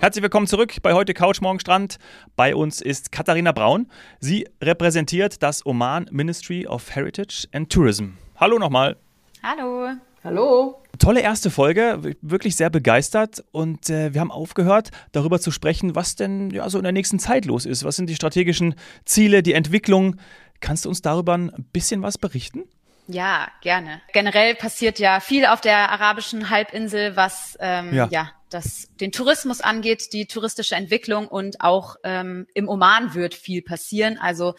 Herzlich willkommen zurück bei heute Couch Morgen Strand. Bei uns ist Katharina Braun. Sie repräsentiert das Oman Ministry of Heritage and Tourism. Hallo nochmal. Hallo. Hallo. Tolle erste Folge, wirklich sehr begeistert und äh, wir haben aufgehört, darüber zu sprechen, was denn ja so in der nächsten Zeit los ist. Was sind die strategischen Ziele, die Entwicklung? Kannst du uns darüber ein bisschen was berichten? Ja, gerne. Generell passiert ja viel auf der arabischen Halbinsel, was ähm, ja. ja das den Tourismus angeht, die touristische Entwicklung und auch ähm, im Oman wird viel passieren. Also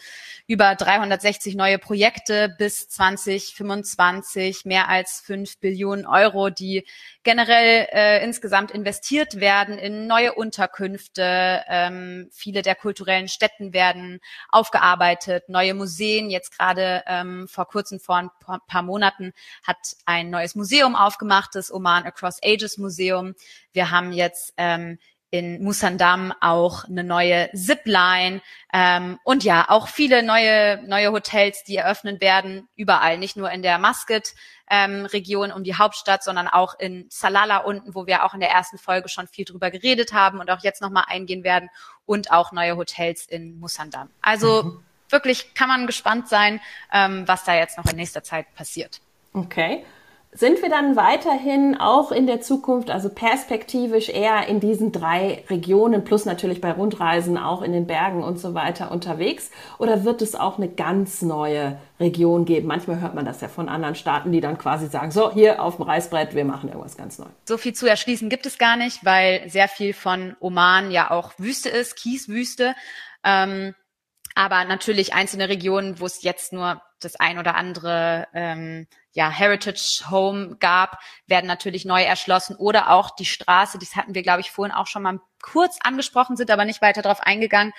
über 360 neue Projekte bis 2025, mehr als fünf Billionen Euro, die generell äh, insgesamt investiert werden in neue Unterkünfte. Ähm, viele der kulturellen Städten werden aufgearbeitet, neue Museen. Jetzt gerade ähm, vor kurzem, vor ein paar Monaten, hat ein neues Museum aufgemacht, das Oman Across Ages Museum. Wir haben jetzt ähm, in Musandam auch eine neue Zipline ähm, und ja auch viele neue neue Hotels, die eröffnen werden überall, nicht nur in der Muscat ähm, Region um die Hauptstadt, sondern auch in Salala unten, wo wir auch in der ersten Folge schon viel drüber geredet haben und auch jetzt noch mal eingehen werden und auch neue Hotels in Musandam. Also mhm. wirklich kann man gespannt sein, ähm, was da jetzt noch in nächster Zeit passiert. Okay. Sind wir dann weiterhin auch in der Zukunft, also perspektivisch eher in diesen drei Regionen, plus natürlich bei Rundreisen auch in den Bergen und so weiter unterwegs? Oder wird es auch eine ganz neue Region geben? Manchmal hört man das ja von anderen Staaten, die dann quasi sagen, so, hier auf dem Reißbrett, wir machen irgendwas ganz neu. So viel zu erschließen gibt es gar nicht, weil sehr viel von Oman ja auch Wüste ist, Kieswüste. Ähm, aber natürlich einzelne Regionen, wo es jetzt nur das ein oder andere ähm, ja, Heritage Home gab, werden natürlich neu erschlossen oder auch die Straße, das hatten wir, glaube ich, vorhin auch schon mal kurz angesprochen, sind aber nicht weiter darauf eingegangen,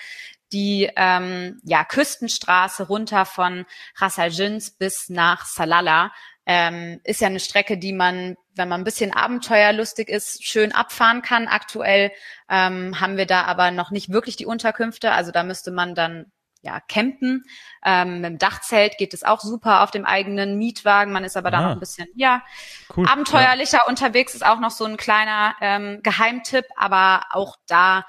die ähm, ja, Küstenstraße runter von Ras Al Jins bis nach Salala ähm, ist ja eine Strecke, die man, wenn man ein bisschen abenteuerlustig ist, schön abfahren kann. Aktuell ähm, haben wir da aber noch nicht wirklich die Unterkünfte. Also da müsste man dann ja, campen. Ähm, mit dem Dachzelt geht es auch super auf dem eigenen Mietwagen. Man ist aber ah. da noch ein bisschen, ja, cool. abenteuerlicher ja. unterwegs. Ist auch noch so ein kleiner ähm, Geheimtipp. Aber auch da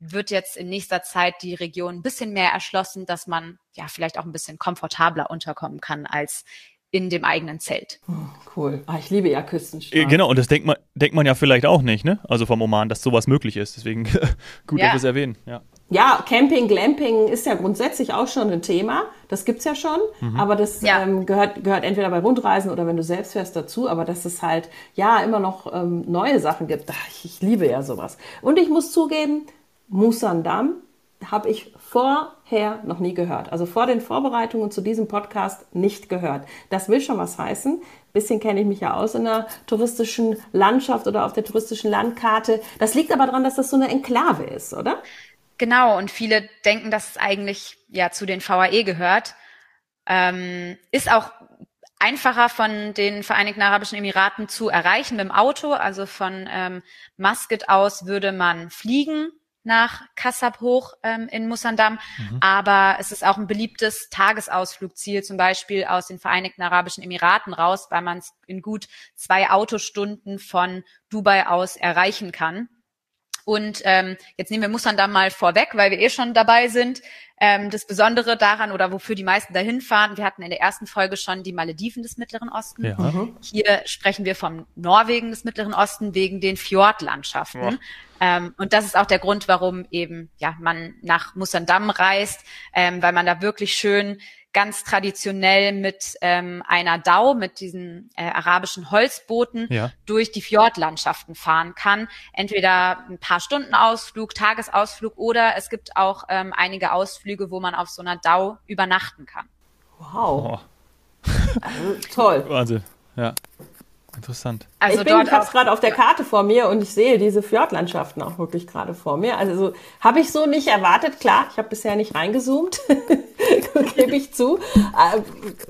wird jetzt in nächster Zeit die Region ein bisschen mehr erschlossen, dass man ja vielleicht auch ein bisschen komfortabler unterkommen kann als in dem eigenen Zelt. Oh, cool. Ah, ich liebe ja Küstenstraßen. Äh, genau, und das denkt man, denkt man ja vielleicht auch nicht, ne? Also vom Oman, dass sowas möglich ist. Deswegen gut, ja. dass wir es erwähnen. Ja. Ja, Camping, Glamping ist ja grundsätzlich auch schon ein Thema. Das gibt's ja schon. Mhm. Aber das ja. ähm, gehört, gehört entweder bei Rundreisen oder wenn du selbst fährst dazu. Aber dass es halt, ja, immer noch ähm, neue Sachen gibt. Ach, ich liebe ja sowas. Und ich muss zugeben, Musandam habe ich vorher noch nie gehört. Also vor den Vorbereitungen zu diesem Podcast nicht gehört. Das will schon was heißen. bisschen kenne ich mich ja aus in der touristischen Landschaft oder auf der touristischen Landkarte. Das liegt aber daran, dass das so eine Enklave ist, oder? Genau, und viele denken, dass es eigentlich ja zu den VAE gehört. Ähm, ist auch einfacher von den Vereinigten Arabischen Emiraten zu erreichen mit dem Auto. Also von ähm, Muscat aus würde man fliegen nach Kassab hoch ähm, in Musandam. Mhm. Aber es ist auch ein beliebtes Tagesausflugziel, zum Beispiel aus den Vereinigten Arabischen Emiraten raus, weil man es in gut zwei Autostunden von Dubai aus erreichen kann. Und ähm, jetzt nehmen wir Mustern da mal vorweg, weil wir eh schon dabei sind. Ähm, das Besondere daran oder wofür die meisten dahin fahren, wir hatten in der ersten Folge schon die Malediven des Mittleren Osten. Ja. Mhm. Hier sprechen wir vom Norwegen des Mittleren Osten wegen den Fjordlandschaften. Ja. Ähm, und das ist auch der Grund, warum eben ja man nach Musandam reist, ähm, weil man da wirklich schön ganz traditionell mit ähm, einer Dau, mit diesen äh, arabischen Holzbooten ja. durch die Fjordlandschaften fahren kann. Entweder ein paar Stunden Ausflug, Tagesausflug oder es gibt auch ähm, einige Ausflüge, wo man auf so einer Dau übernachten kann. Wow. Oh. Also, toll. Wahnsinn, ja. Interessant. Also ich bin, ich habe es gerade auf der Karte vor mir und ich sehe diese Fjordlandschaften auch wirklich gerade vor mir. Also so, habe ich so nicht erwartet. Klar, ich habe bisher nicht reingezoomt, gebe ich zu. Äh,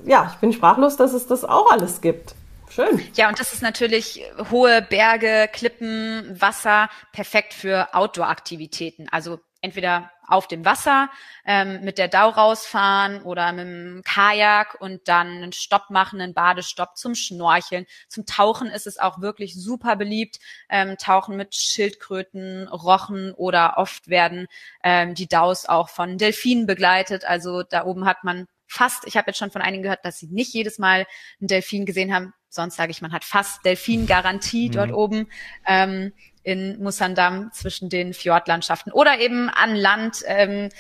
ja, ich bin sprachlos, dass es das auch alles gibt. Schön. Ja, und das ist natürlich hohe Berge, Klippen, Wasser, perfekt für Outdoor-Aktivitäten. Also entweder auf dem Wasser ähm, mit der Dau rausfahren oder mit dem Kajak und dann einen Stopp machen, einen Badestopp zum Schnorcheln. Zum Tauchen ist es auch wirklich super beliebt. Ähm, Tauchen mit Schildkröten, Rochen oder oft werden ähm, die Daus auch von Delfinen begleitet. Also da oben hat man fast, ich habe jetzt schon von einigen gehört, dass sie nicht jedes Mal einen Delfin gesehen haben. Sonst sage ich, man hat fast Delfin-Garantie mhm. dort oben. Ähm, in Musandam zwischen den Fjordlandschaften oder eben an Land ähm,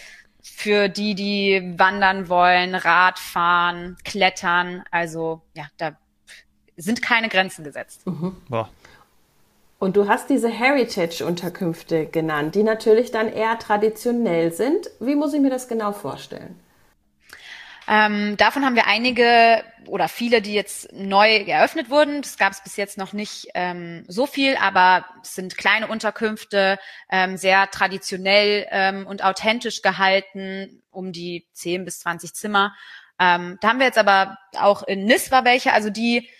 für die, die wandern wollen, Radfahren, klettern. Also ja, da sind keine Grenzen gesetzt. Mhm. Und du hast diese Heritage-Unterkünfte genannt, die natürlich dann eher traditionell sind. Wie muss ich mir das genau vorstellen? Ähm, davon haben wir einige oder viele, die jetzt neu eröffnet wurden. Das gab es bis jetzt noch nicht ähm, so viel, aber es sind kleine Unterkünfte, ähm, sehr traditionell ähm, und authentisch gehalten, um die 10 bis 20 Zimmer. Ähm, da haben wir jetzt aber auch in Niswa welche, also die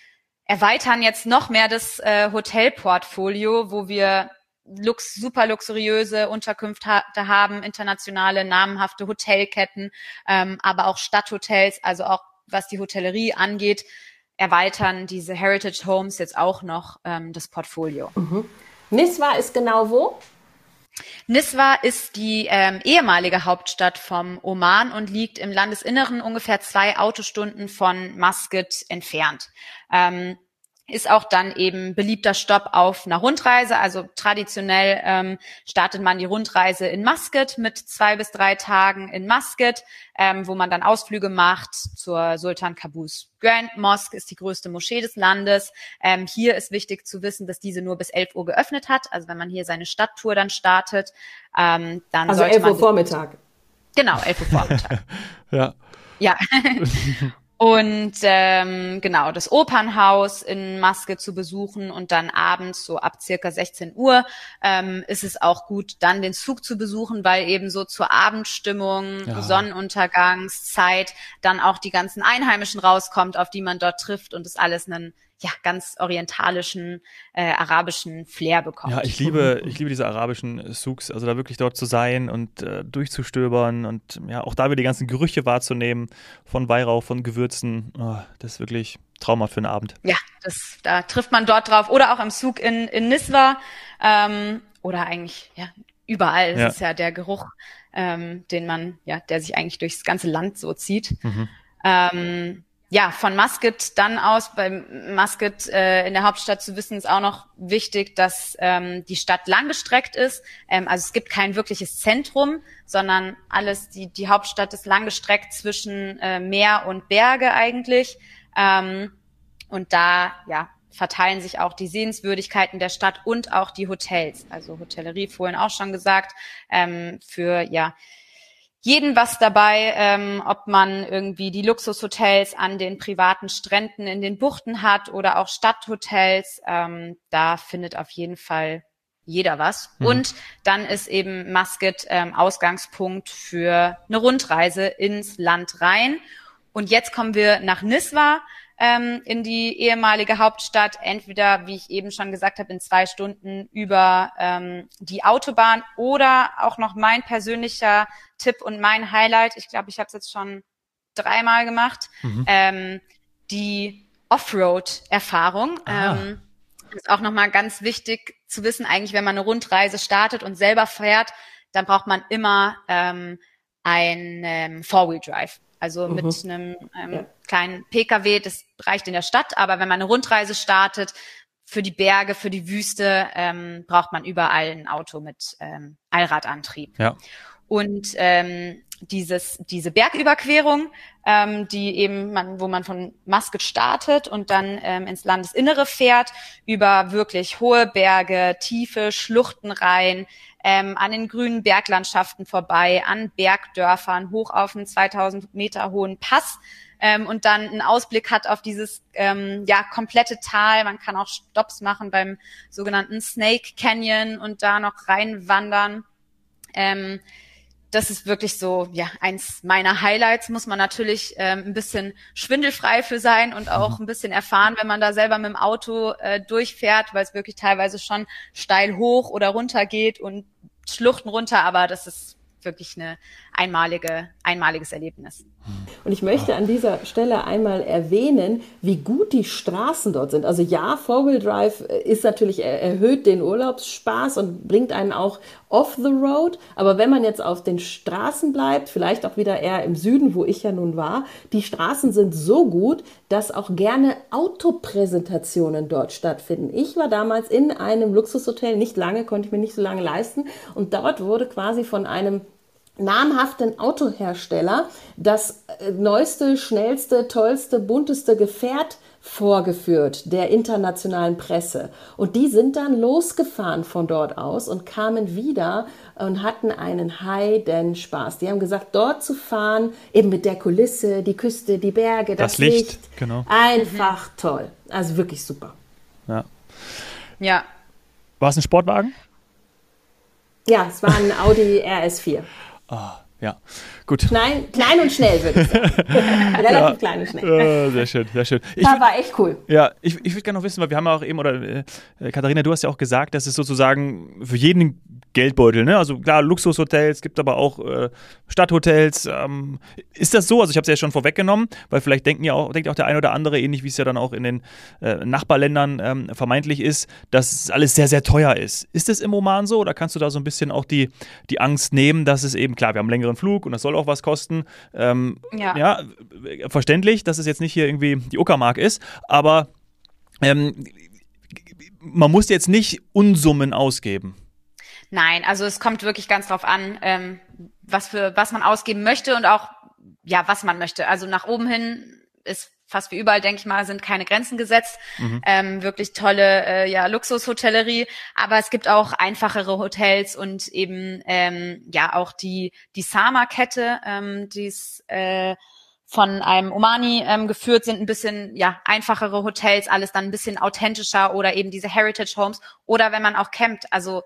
erweitern jetzt noch mehr das äh, Hotelportfolio, wo wir lux, super luxuriöse Unterkünfte haben, internationale, namenhafte Hotelketten, ähm, aber auch Stadthotels, also auch was die Hotellerie angeht, erweitern diese Heritage Homes jetzt auch noch ähm, das Portfolio. Mhm. Niswa ist genau wo? Niswa ist die ähm, ehemalige Hauptstadt vom Oman und liegt im Landesinneren ungefähr zwei Autostunden von Muscat entfernt. Ähm, ist auch dann eben beliebter Stopp auf einer Rundreise. Also traditionell ähm, startet man die Rundreise in Muscat mit zwei bis drei Tagen in Muscat, ähm, wo man dann Ausflüge macht zur Sultan Qaboos Grand Mosque ist die größte Moschee des Landes. Ähm, hier ist wichtig zu wissen, dass diese nur bis 11 Uhr geöffnet hat. Also wenn man hier seine Stadttour dann startet, ähm, dann also sollte 11 Uhr Vormittag. Genau, 11 Uhr Vormittag. ja. Ja. Und ähm, genau, das Opernhaus in Maske zu besuchen und dann abends so ab circa 16 Uhr ähm, ist es auch gut, dann den Zug zu besuchen, weil eben so zur Abendstimmung, ja. Sonnenuntergangszeit dann auch die ganzen Einheimischen rauskommt, auf die man dort trifft und es alles einen ja, ganz orientalischen, äh, arabischen Flair bekommt. Ja, ich liebe, ich liebe diese arabischen Souks, also da wirklich dort zu sein und äh, durchzustöbern und ja, auch da wieder die ganzen Gerüche wahrzunehmen von Weihrauch, von Gewürzen. Oh, das ist wirklich traumhaft für einen Abend. Ja, das, da trifft man dort drauf. Oder auch im Zug in, in Niswa ähm, oder eigentlich ja, überall. Das ja. ist ja der Geruch, ähm, den man, ja, der sich eigentlich durchs ganze Land so zieht. Mhm. Ähm, ja, von Muscat dann aus, bei Muscat äh, in der Hauptstadt zu wissen, ist auch noch wichtig, dass ähm, die Stadt langgestreckt ist. Ähm, also es gibt kein wirkliches Zentrum, sondern alles, die, die Hauptstadt ist langgestreckt zwischen äh, Meer und Berge eigentlich. Ähm, und da, ja, verteilen sich auch die Sehenswürdigkeiten der Stadt und auch die Hotels. Also Hotellerie vorhin auch schon gesagt, ähm, für, ja, jeden was dabei, ähm, ob man irgendwie die Luxushotels an den privaten Stränden in den Buchten hat oder auch Stadthotels. Ähm, da findet auf jeden Fall jeder was. Mhm. Und dann ist eben Muscat ähm, Ausgangspunkt für eine Rundreise ins Land rein. Und jetzt kommen wir nach Niswa ähm, in die ehemalige Hauptstadt, entweder, wie ich eben schon gesagt habe, in zwei Stunden über ähm, die Autobahn oder auch noch mein persönlicher Tipp und mein Highlight, ich glaube, ich habe es jetzt schon dreimal gemacht, mhm. ähm, die Offroad-Erfahrung. Ah. Ähm, ist auch nochmal ganz wichtig zu wissen, eigentlich, wenn man eine Rundreise startet und selber fährt, dann braucht man immer ähm, ein ähm, Four-Wheel-Drive. Also mhm. mit einem ähm, ja. Kleinen Pkw, das reicht in der Stadt, aber wenn man eine Rundreise startet, für die Berge, für die Wüste, ähm, braucht man überall ein Auto mit ähm, Allradantrieb. Ja. Und ähm, dieses, diese Bergüberquerung, ähm, die eben man, wo man von Muscat startet und dann ähm, ins Landesinnere fährt, über wirklich hohe Berge, tiefe Schluchten rein, ähm, an den grünen Berglandschaften vorbei, an Bergdörfern, hoch auf einen 2000 Meter hohen Pass ähm, und dann einen Ausblick hat auf dieses ähm, ja komplette Tal. Man kann auch Stops machen beim sogenannten Snake Canyon und da noch reinwandern. Ähm, das ist wirklich so, ja, eins meiner Highlights, muss man natürlich ähm, ein bisschen schwindelfrei für sein und auch ein bisschen erfahren, wenn man da selber mit dem Auto äh, durchfährt, weil es wirklich teilweise schon steil hoch oder runter geht und Schluchten runter, aber das ist wirklich eine einmalige, einmaliges Erlebnis. Und ich möchte an dieser Stelle einmal erwähnen, wie gut die Straßen dort sind. Also ja, Four-Wheel Drive ist natürlich erhöht den Urlaubsspaß und bringt einen auch off the road. Aber wenn man jetzt auf den Straßen bleibt, vielleicht auch wieder eher im Süden, wo ich ja nun war, die Straßen sind so gut, dass auch gerne Autopräsentationen dort stattfinden. Ich war damals in einem Luxushotel, nicht lange, konnte ich mir nicht so lange leisten. Und dort wurde quasi von einem namhaften Autohersteller das äh, neueste, schnellste, tollste, bunteste Gefährt vorgeführt der internationalen Presse. Und die sind dann losgefahren von dort aus und kamen wieder und hatten einen heiden Spaß. Die haben gesagt, dort zu fahren, eben mit der Kulisse, die Küste, die Berge, das, das Licht, Licht, genau. Einfach mhm. toll. Also wirklich super. Ja. Ja. War es ein Sportwagen? Ja, es war ein Audi RS4. Ah, ja, gut. Klein, klein und schnell, würde ich sagen. Relativ ja, klein und schnell. Äh, sehr schön, sehr schön. Ich das war echt cool. Ja, ich, ich würde gerne noch wissen, weil wir haben ja auch eben, oder äh, Katharina, du hast ja auch gesagt, dass es sozusagen für jeden Geldbeutel. Ne? Also klar, Luxushotels, gibt aber auch äh, Stadthotels. Ähm, ist das so? Also ich habe es ja schon vorweggenommen, weil vielleicht denken ja auch, denkt auch der eine oder andere, ähnlich wie es ja dann auch in den äh, Nachbarländern ähm, vermeintlich ist, dass alles sehr, sehr teuer ist. Ist es im Oman so oder kannst du da so ein bisschen auch die, die Angst nehmen, dass es eben, klar, wir haben einen längeren Flug und das soll auch was kosten. Ähm, ja. ja, verständlich, dass es jetzt nicht hier irgendwie die Uckermark ist, aber ähm, man muss jetzt nicht Unsummen ausgeben. Nein, also es kommt wirklich ganz drauf an, ähm, was für was man ausgeben möchte und auch ja, was man möchte. Also nach oben hin ist fast wie überall, denke ich mal, sind keine Grenzen gesetzt. Mhm. Ähm, wirklich tolle äh, ja, Luxushotellerie, aber es gibt auch einfachere Hotels und eben ähm, ja auch die die Sama-Kette, ähm, die ist äh, von einem Omani ähm, geführt sind, ein bisschen ja einfachere Hotels, alles dann ein bisschen authentischer oder eben diese Heritage Homes oder wenn man auch campt, also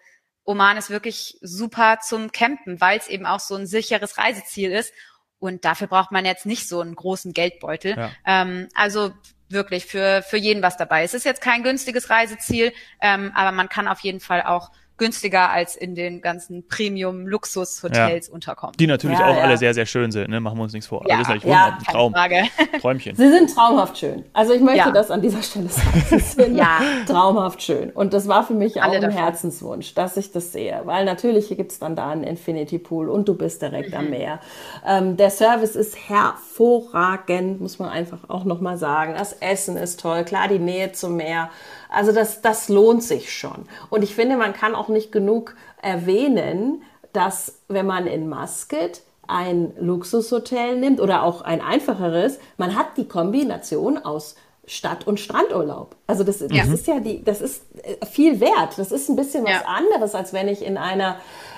Oman ist wirklich super zum Campen, weil es eben auch so ein sicheres Reiseziel ist. Und dafür braucht man jetzt nicht so einen großen Geldbeutel. Ja. Ähm, also wirklich für, für jeden was dabei. Es ist jetzt kein günstiges Reiseziel, ähm, aber man kann auf jeden Fall auch günstiger als in den ganzen Premium-Luxus-Hotels ja. unterkommen. Die natürlich ja, auch ja. alle sehr, sehr schön sind, ne? machen wir uns nichts vor. Ja, also das ist ja, ein Traum. Frage. Träumchen. Sie sind traumhaft schön. Also ich möchte das an dieser Stelle sagen. Sie sind traumhaft schön. Und das war für mich alle auch ein davon. Herzenswunsch, dass ich das sehe. Weil natürlich gibt es dann da einen Infinity Pool und du bist direkt mhm. am Meer. Ähm, der Service ist hervorragend, muss man einfach auch nochmal sagen. Das Essen ist toll. Klar, die Nähe zum Meer. Also das, das lohnt sich schon. Und ich finde, man kann auch nicht genug erwähnen, dass wenn man in Muscat ein Luxushotel nimmt oder auch ein einfacheres, man hat die Kombination aus Stadt- und Strandurlaub. Also das, das ja. ist ja die, das ist äh, viel wert. Das ist ein bisschen was ja. anderes, als wenn ich in einer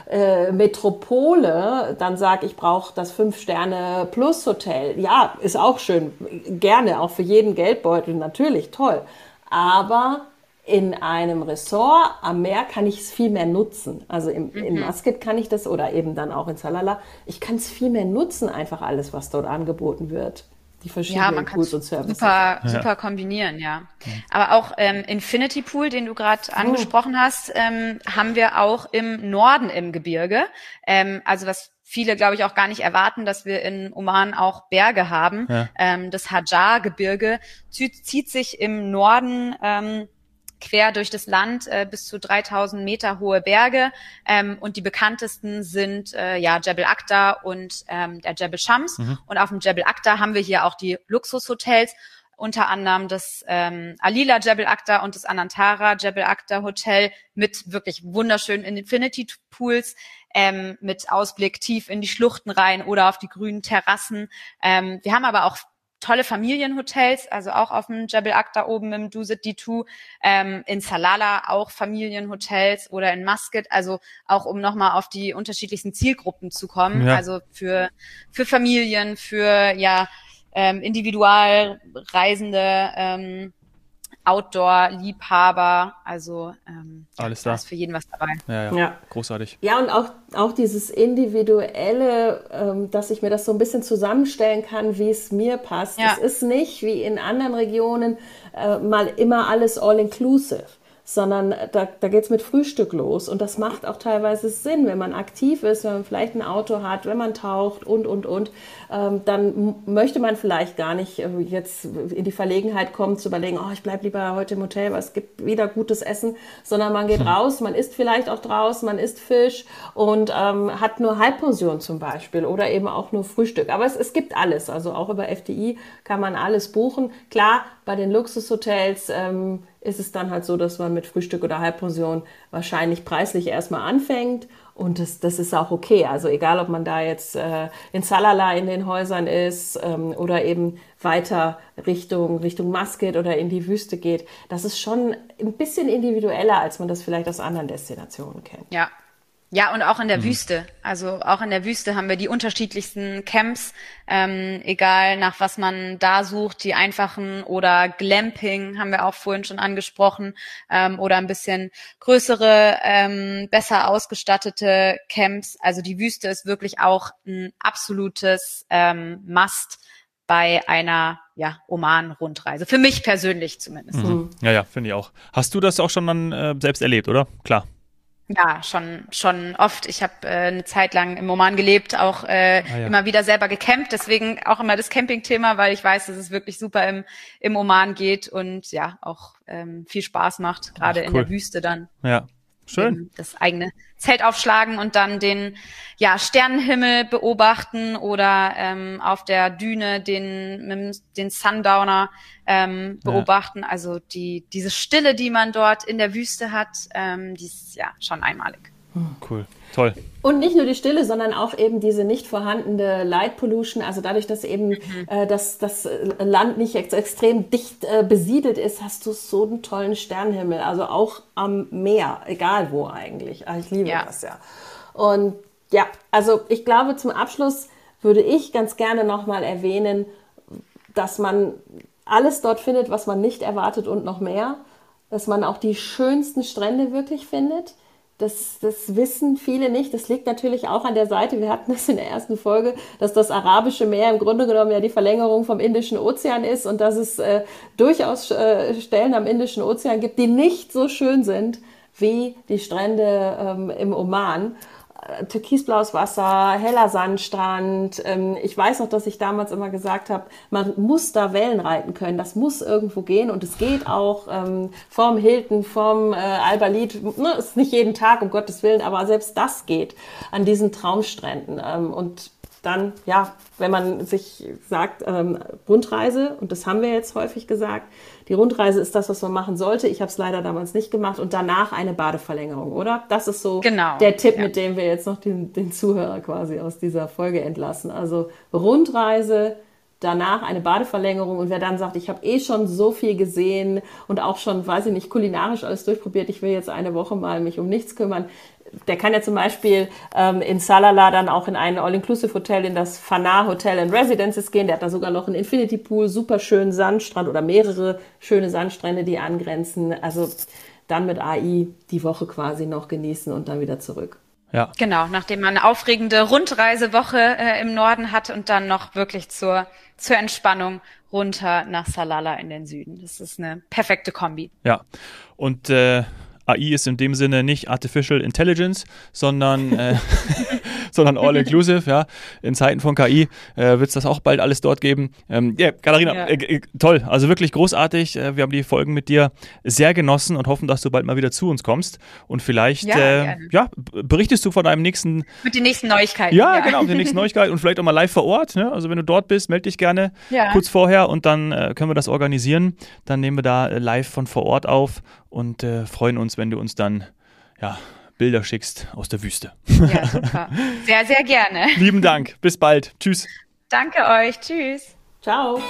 äh, Metropole dann sage, ich brauche das Fünf-Sterne-Plus-Hotel. Ja, ist auch schön. Gerne, auch für jeden Geldbeutel, natürlich, toll. Aber in einem Ressort am Meer kann ich es viel mehr nutzen. Also im, mhm. in Muscat kann ich das oder eben dann auch in Salala. Ich kann es viel mehr nutzen, einfach alles, was dort angeboten wird. Die verschiedenen ja, man Pools und Services. Super, ja. super kombinieren, ja. Aber auch ähm, Infinity Pool, den du gerade oh. angesprochen hast, ähm, haben wir auch im Norden im Gebirge. Ähm, also was viele, glaube ich, auch gar nicht erwarten, dass wir in Oman auch Berge haben. Ja. Ähm, das Hajar-Gebirge zieht, sich im Norden ähm, quer durch das Land äh, bis zu 3000 Meter hohe Berge ähm, und die bekanntesten sind äh, ja Jebel Akta und ähm, der Jebel Shams mhm. und auf dem Jebel Akta haben wir hier auch die Luxushotels unter anderem das ähm, Alila Jebel Akta und das Anantara Jebel Akta Hotel mit wirklich wunderschönen Infinity Pools, ähm, mit Ausblick tief in die Schluchten rein oder auf die grünen Terrassen. Ähm, wir haben aber auch tolle Familienhotels, also auch auf dem Jebel Akta oben im Dusit D2, ähm, in Salala auch Familienhotels oder in Muscat, also auch um nochmal auf die unterschiedlichsten Zielgruppen zu kommen, ja. also für, für Familien, für ja ähm, Individualreisende, ähm, Outdoor-Liebhaber, also ähm, alles da. ist für jeden was dabei. Ja, ja, ja. großartig. Ja, und auch, auch dieses Individuelle, ähm, dass ich mir das so ein bisschen zusammenstellen kann, wie es mir passt. Ja. Es ist nicht wie in anderen Regionen äh, mal immer alles all-inclusive sondern da, da geht es mit Frühstück los. Und das macht auch teilweise Sinn, wenn man aktiv ist, wenn man vielleicht ein Auto hat, wenn man taucht und, und, und, ähm, dann möchte man vielleicht gar nicht äh, jetzt in die Verlegenheit kommen, zu überlegen, oh, ich bleibe lieber heute im Hotel, weil es gibt wieder gutes Essen, sondern man geht hm. raus, man isst vielleicht auch draußen, man isst Fisch und ähm, hat nur Halbpension zum Beispiel oder eben auch nur Frühstück. Aber es, es gibt alles, also auch über FDI kann man alles buchen. Klar, bei den Luxushotels ähm, ist es dann halt so, dass man mit Frühstück oder Halbpension wahrscheinlich preislich erstmal anfängt. Und das, das ist auch okay. Also egal, ob man da jetzt äh, in Salala in den Häusern ist ähm, oder eben weiter Richtung, Richtung Muscat oder in die Wüste geht, das ist schon ein bisschen individueller, als man das vielleicht aus anderen Destinationen kennt. Ja, ja, und auch in der mhm. Wüste. Also auch in der Wüste haben wir die unterschiedlichsten Camps, ähm, egal nach was man da sucht, die einfachen oder Glamping haben wir auch vorhin schon angesprochen, ähm, oder ein bisschen größere, ähm, besser ausgestattete Camps. Also die Wüste ist wirklich auch ein absolutes ähm, Must bei einer ja, Oman-Rundreise. Für mich persönlich zumindest. Mhm. Ja, ja, finde ich auch. Hast du das auch schon dann äh, selbst erlebt, oder? Klar. Ja, schon, schon oft. Ich habe äh, eine Zeit lang im Oman gelebt, auch äh, ah, ja. immer wieder selber gecampt. Deswegen auch immer das Camping-Thema, weil ich weiß, dass es wirklich super im, im Oman geht und ja, auch ähm, viel Spaß macht, gerade in der Wüste dann. Ja, Schön. Das eigene Zelt aufschlagen und dann den ja, Sternenhimmel beobachten oder ähm, auf der Düne den, den Sundowner ähm, beobachten. Ja. Also die, diese Stille, die man dort in der Wüste hat, ähm, die ist ja schon einmalig. Cool, toll. Und nicht nur die Stille, sondern auch eben diese nicht vorhandene Light Pollution. Also dadurch, dass eben mhm. äh, das, das Land nicht ex extrem dicht äh, besiedelt ist, hast du so einen tollen Sternenhimmel. Also auch am Meer, egal wo eigentlich. Ach, ich liebe ja. das ja. Und ja, also ich glaube, zum Abschluss würde ich ganz gerne nochmal erwähnen, dass man alles dort findet, was man nicht erwartet und noch mehr. Dass man auch die schönsten Strände wirklich findet das, das wissen viele nicht. Das liegt natürlich auch an der Seite, wir hatten das in der ersten Folge, dass das Arabische Meer im Grunde genommen ja die Verlängerung vom Indischen Ozean ist und dass es äh, durchaus äh, Stellen am Indischen Ozean gibt, die nicht so schön sind wie die Strände ähm, im Oman türkisblaues Wasser, heller Sandstrand. Ähm, ich weiß noch, dass ich damals immer gesagt habe, man muss da Wellen reiten können. Das muss irgendwo gehen und es geht auch ähm, vom Hilton, vom äh, Albalit. Ne, ist nicht jeden Tag, um Gottes Willen, aber selbst das geht an diesen Traumstränden. Ähm, und dann, ja, wenn man sich sagt, ähm, Rundreise, und das haben wir jetzt häufig gesagt, die Rundreise ist das, was man machen sollte. Ich habe es leider damals nicht gemacht und danach eine Badeverlängerung, oder? Das ist so genau, der Tipp, ja. mit dem wir jetzt noch den, den Zuhörer quasi aus dieser Folge entlassen. Also Rundreise, danach eine Badeverlängerung und wer dann sagt, ich habe eh schon so viel gesehen und auch schon, weiß ich nicht, kulinarisch alles durchprobiert, ich will jetzt eine Woche mal mich um nichts kümmern, der kann ja zum Beispiel ähm, in Salala dann auch in ein All-Inclusive-Hotel, in das Fanar Hotel and Residences gehen. Der hat da sogar noch einen Infinity Pool, super schönen Sandstrand oder mehrere schöne Sandstrände, die angrenzen. Also dann mit AI die Woche quasi noch genießen und dann wieder zurück. Ja. Genau, nachdem man eine aufregende Rundreisewoche äh, im Norden hat und dann noch wirklich zur, zur Entspannung runter nach Salala in den Süden. Das ist eine perfekte Kombi. Ja. Und äh, AI ist in dem Sinne nicht Artificial Intelligence, sondern, äh, sondern All-Inclusive. Ja. In Zeiten von KI äh, wird es das auch bald alles dort geben. Ähm, yeah, Katharina, ja. Äh, äh, toll, also wirklich großartig. Äh, wir haben die Folgen mit dir sehr genossen und hoffen, dass du bald mal wieder zu uns kommst. Und vielleicht ja, äh, ja berichtest du von deinem nächsten. Mit den nächsten Neuigkeiten. Ja, ja. genau, mit den nächsten Neuigkeiten und vielleicht auch mal live vor Ort. Ne? Also wenn du dort bist, melde dich gerne kurz vorher und dann können wir das organisieren. Dann nehmen wir da live von vor Ort auf und freuen uns, wenn du uns dann ja, Bilder schickst aus der Wüste. Ja, super. Sehr, sehr gerne. Lieben Dank. Bis bald. Tschüss. Danke euch. Tschüss. Ciao.